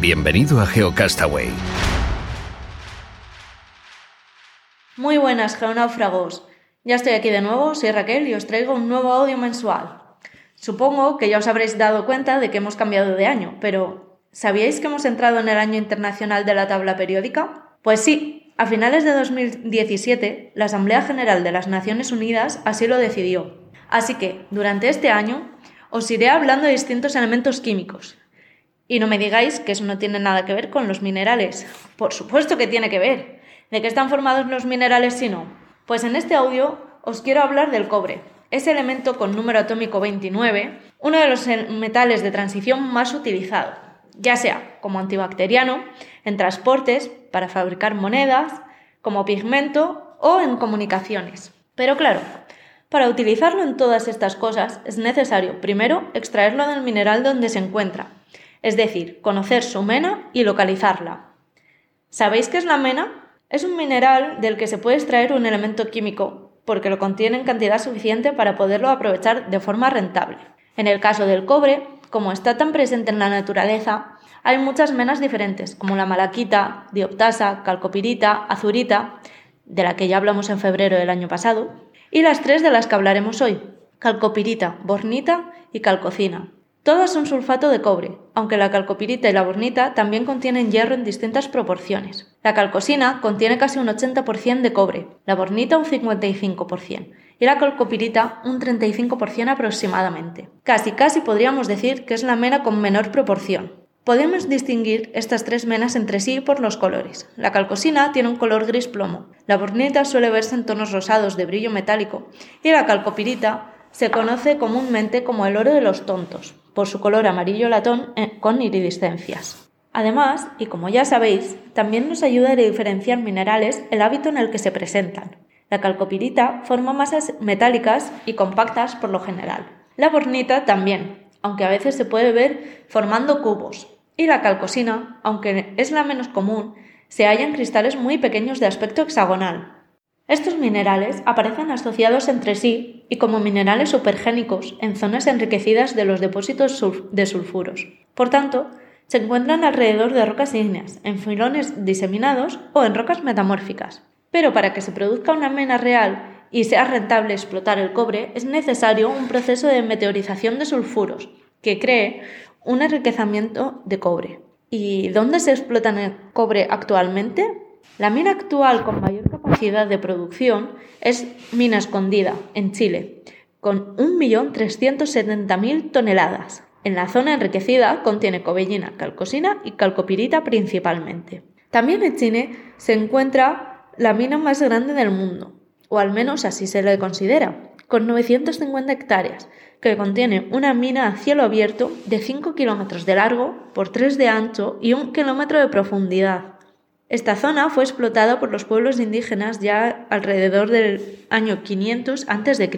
Bienvenido a GeoCastaway. Muy buenas, geonáufragos. Ya estoy aquí de nuevo, soy Raquel y os traigo un nuevo audio mensual. Supongo que ya os habréis dado cuenta de que hemos cambiado de año, pero ¿sabíais que hemos entrado en el año internacional de la tabla periódica? Pues sí, a finales de 2017, la Asamblea General de las Naciones Unidas así lo decidió. Así que, durante este año, os iré hablando de distintos elementos químicos, y no me digáis que eso no tiene nada que ver con los minerales. Por supuesto que tiene que ver. ¿De qué están formados los minerales si no? Pues en este audio os quiero hablar del cobre. Ese elemento con número atómico 29, uno de los metales de transición más utilizado, ya sea como antibacteriano, en transportes, para fabricar monedas, como pigmento o en comunicaciones. Pero claro, para utilizarlo en todas estas cosas es necesario primero extraerlo del mineral donde se encuentra, es decir, conocer su mena y localizarla. ¿Sabéis qué es la mena? Es un mineral del que se puede extraer un elemento químico, porque lo contiene en cantidad suficiente para poderlo aprovechar de forma rentable. En el caso del cobre, como está tan presente en la naturaleza, hay muchas menas diferentes, como la malaquita, dioptasa, calcopirita, azurita, de la que ya hablamos en febrero del año pasado, y las tres de las que hablaremos hoy, calcopirita, bornita y calcocina. Todas son sulfato de cobre, aunque la calcopirita y la bornita también contienen hierro en distintas proporciones. La calcosina contiene casi un 80% de cobre, la bornita un 55% y la calcopirita un 35% aproximadamente. Casi casi podríamos decir que es la mena con menor proporción. Podemos distinguir estas tres menas entre sí por los colores. La calcosina tiene un color gris plomo, la bornita suele verse en tonos rosados de brillo metálico y la calcopirita se conoce comúnmente como el oro de los tontos, por su color amarillo latón eh, con iridiscencias. Además, y como ya sabéis, también nos ayuda a diferenciar minerales el hábito en el que se presentan. La calcopirita forma masas metálicas y compactas por lo general. La bornita también, aunque a veces se puede ver formando cubos. Y la calcosina, aunque es la menos común, se halla en cristales muy pequeños de aspecto hexagonal, estos minerales aparecen asociados entre sí y como minerales supergénicos en zonas enriquecidas de los depósitos de sulfuros. Por tanto, se encuentran alrededor de rocas ígneas, en filones diseminados o en rocas metamórficas. Pero para que se produzca una mena real y sea rentable explotar el cobre, es necesario un proceso de meteorización de sulfuros que cree un enriquecimiento de cobre. ¿Y dónde se explota el cobre actualmente? La mina actual con mayor capacidad de producción es Mina Escondida, en Chile, con 1.370.000 toneladas. En la zona enriquecida contiene cobellina, calcosina y calcopirita principalmente. También en Chile se encuentra la mina más grande del mundo, o al menos así se le considera, con 950 hectáreas, que contiene una mina a cielo abierto de 5 kilómetros de largo por 3 de ancho y 1 kilómetro de profundidad. Esta zona fue explotada por los pueblos indígenas ya alrededor del año 500 a.C.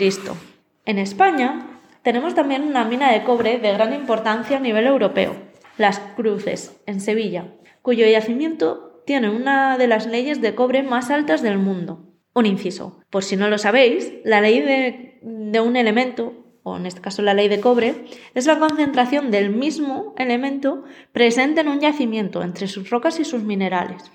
En España tenemos también una mina de cobre de gran importancia a nivel europeo, Las Cruces, en Sevilla, cuyo yacimiento tiene una de las leyes de cobre más altas del mundo. Un inciso. Por si no lo sabéis, la ley de, de un elemento o en este caso la ley de cobre, es la concentración del mismo elemento presente en un yacimiento entre sus rocas y sus minerales.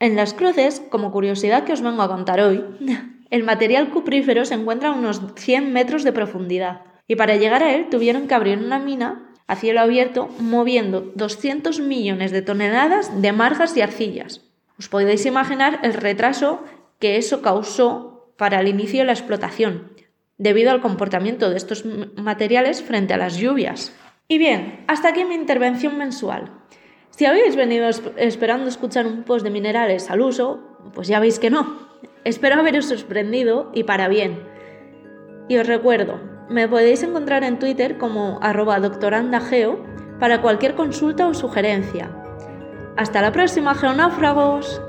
En las cruces, como curiosidad que os vengo a contar hoy, el material cuprífero se encuentra a unos 100 metros de profundidad y para llegar a él tuvieron que abrir una mina a cielo abierto moviendo 200 millones de toneladas de margas y arcillas. Os podéis imaginar el retraso que eso causó para el inicio de la explotación, debido al comportamiento de estos materiales frente a las lluvias. Y bien, hasta aquí mi intervención mensual. Si habéis venido esperando escuchar un post de minerales al uso, pues ya veis que no. Espero haberos sorprendido y para bien. Y os recuerdo, me podéis encontrar en Twitter como arroba doctorandageo para cualquier consulta o sugerencia. Hasta la próxima, geonáufragos.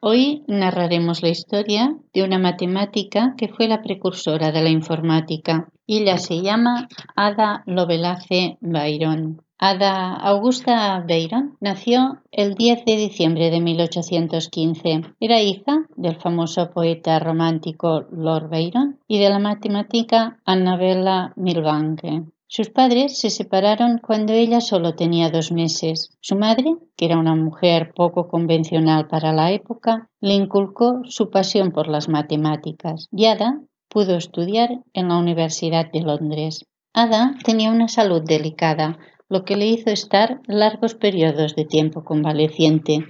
Hoy narraremos la historia de una matemática que fue la precursora de la informática. Ella se llama Ada Lovelace Byron. Ada Augusta Byron nació el 10 de diciembre de 1815. Era hija del famoso poeta romántico Lord Byron y de la matemática Annabella Milbanke. Sus padres se separaron cuando ella solo tenía dos meses. Su madre, que era una mujer poco convencional para la época, le inculcó su pasión por las matemáticas y Ada pudo estudiar en la Universidad de Londres. Ada tenía una salud delicada, lo que le hizo estar largos periodos de tiempo convaleciente,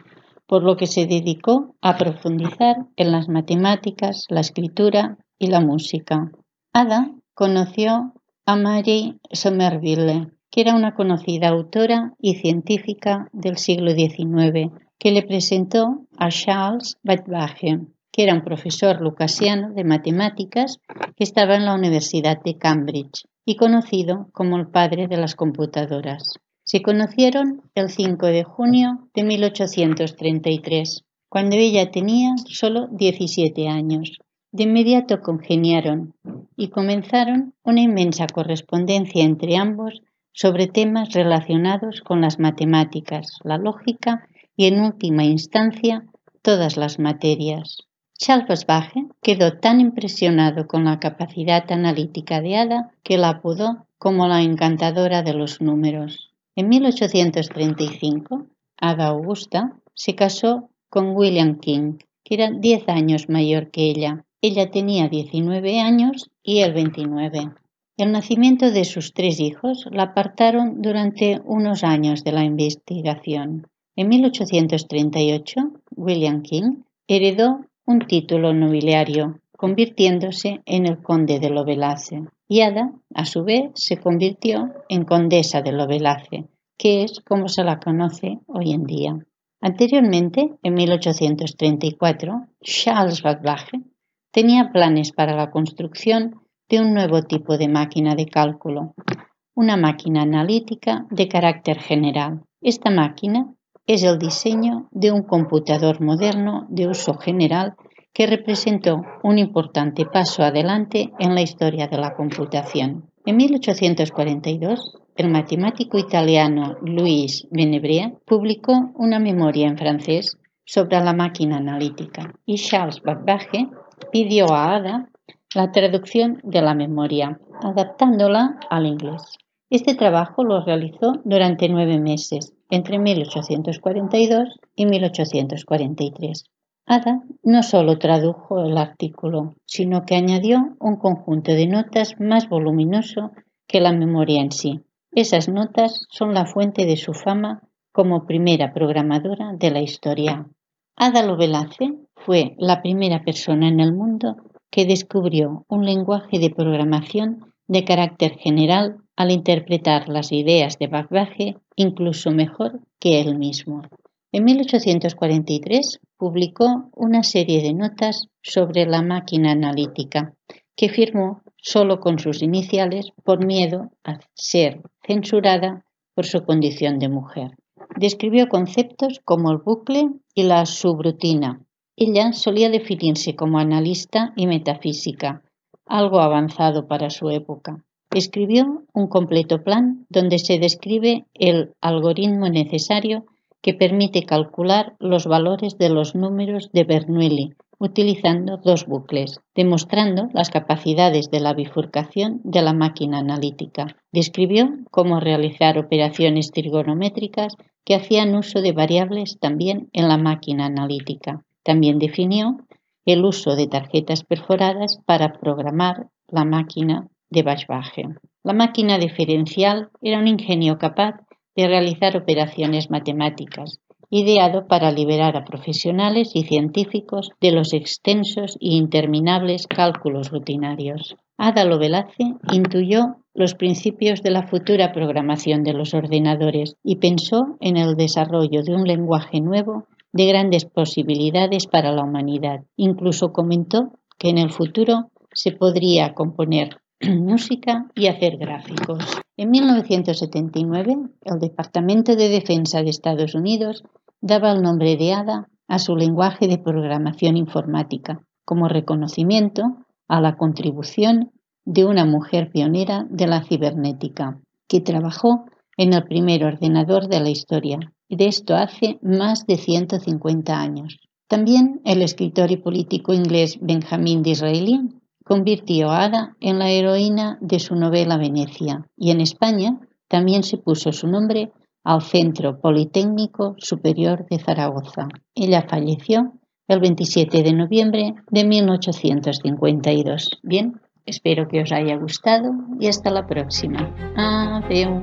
por lo que se dedicó a profundizar en las matemáticas, la escritura y la música. Ada conoció a Mary Somerville, que era una conocida autora y científica del siglo XIX, que le presentó a Charles Babbage, que era un profesor lucasiano de matemáticas que estaba en la Universidad de Cambridge y conocido como el padre de las computadoras. Se conocieron el 5 de junio de 1833, cuando ella tenía solo 17 años. De inmediato congeniaron y comenzaron una inmensa correspondencia entre ambos sobre temas relacionados con las matemáticas, la lógica y, en última instancia, todas las materias. Charles Babbage quedó tan impresionado con la capacidad analítica de Ada que la apodó como la encantadora de los números. En 1835, Ada Augusta se casó con William King, que era diez años mayor que ella, ella tenía 19 años y él 29. El nacimiento de sus tres hijos la apartaron durante unos años de la investigación. En 1838, William King heredó un título nobiliario, convirtiéndose en el conde de Lovelace. Y Ada, a su vez, se convirtió en condesa de Lovelace, que es como se la conoce hoy en día. Anteriormente, en 1834, Charles Babbage tenía planes para la construcción de un nuevo tipo de máquina de cálculo, una máquina analítica de carácter general. Esta máquina es el diseño de un computador moderno de uso general que representó un importante paso adelante en la historia de la computación. En 1842, el matemático italiano Luis Menebrea publicó una memoria en francés sobre la máquina analítica y Charles Babbage pidió a Ada la traducción de la memoria, adaptándola al inglés. Este trabajo lo realizó durante nueve meses, entre 1842 y 1843. Ada no solo tradujo el artículo, sino que añadió un conjunto de notas más voluminoso que la memoria en sí. Esas notas son la fuente de su fama como primera programadora de la historia. Ada Lovelace fue la primera persona en el mundo que descubrió un lenguaje de programación de carácter general al interpretar las ideas de Babbage incluso mejor que él mismo. En 1843 publicó una serie de notas sobre la máquina analítica que firmó solo con sus iniciales por miedo a ser censurada por su condición de mujer. Describió conceptos como el bucle y la subrutina, ella solía definirse como analista y metafísica, algo avanzado para su época. Escribió un completo plan donde se describe el algoritmo necesario que permite calcular los valores de los números de Bernoulli utilizando dos bucles, demostrando las capacidades de la bifurcación de la máquina analítica. Describió cómo realizar operaciones trigonométricas que hacían uso de variables también en la máquina analítica. También definió el uso de tarjetas perforadas para programar la máquina de Bashbaje. La máquina diferencial era un ingenio capaz de realizar operaciones matemáticas, ideado para liberar a profesionales y científicos de los extensos e interminables cálculos rutinarios. Ada Lovelace intuyó los principios de la futura programación de los ordenadores y pensó en el desarrollo de un lenguaje nuevo de grandes posibilidades para la humanidad. Incluso comentó que en el futuro se podría componer música y hacer gráficos. En 1979, el Departamento de Defensa de Estados Unidos daba el nombre de ADA a su lenguaje de programación informática, como reconocimiento a la contribución de una mujer pionera de la cibernética, que trabajó en el primer ordenador de la historia, de esto hace más de 150 años. También el escritor y político inglés Benjamin Disraeli convirtió a Ada en la heroína de su novela Venecia, y en España también se puso su nombre al Centro Politécnico Superior de Zaragoza. Ella falleció el 27 de noviembre de 1852. Bien, espero que os haya gustado y hasta la próxima. Adiós.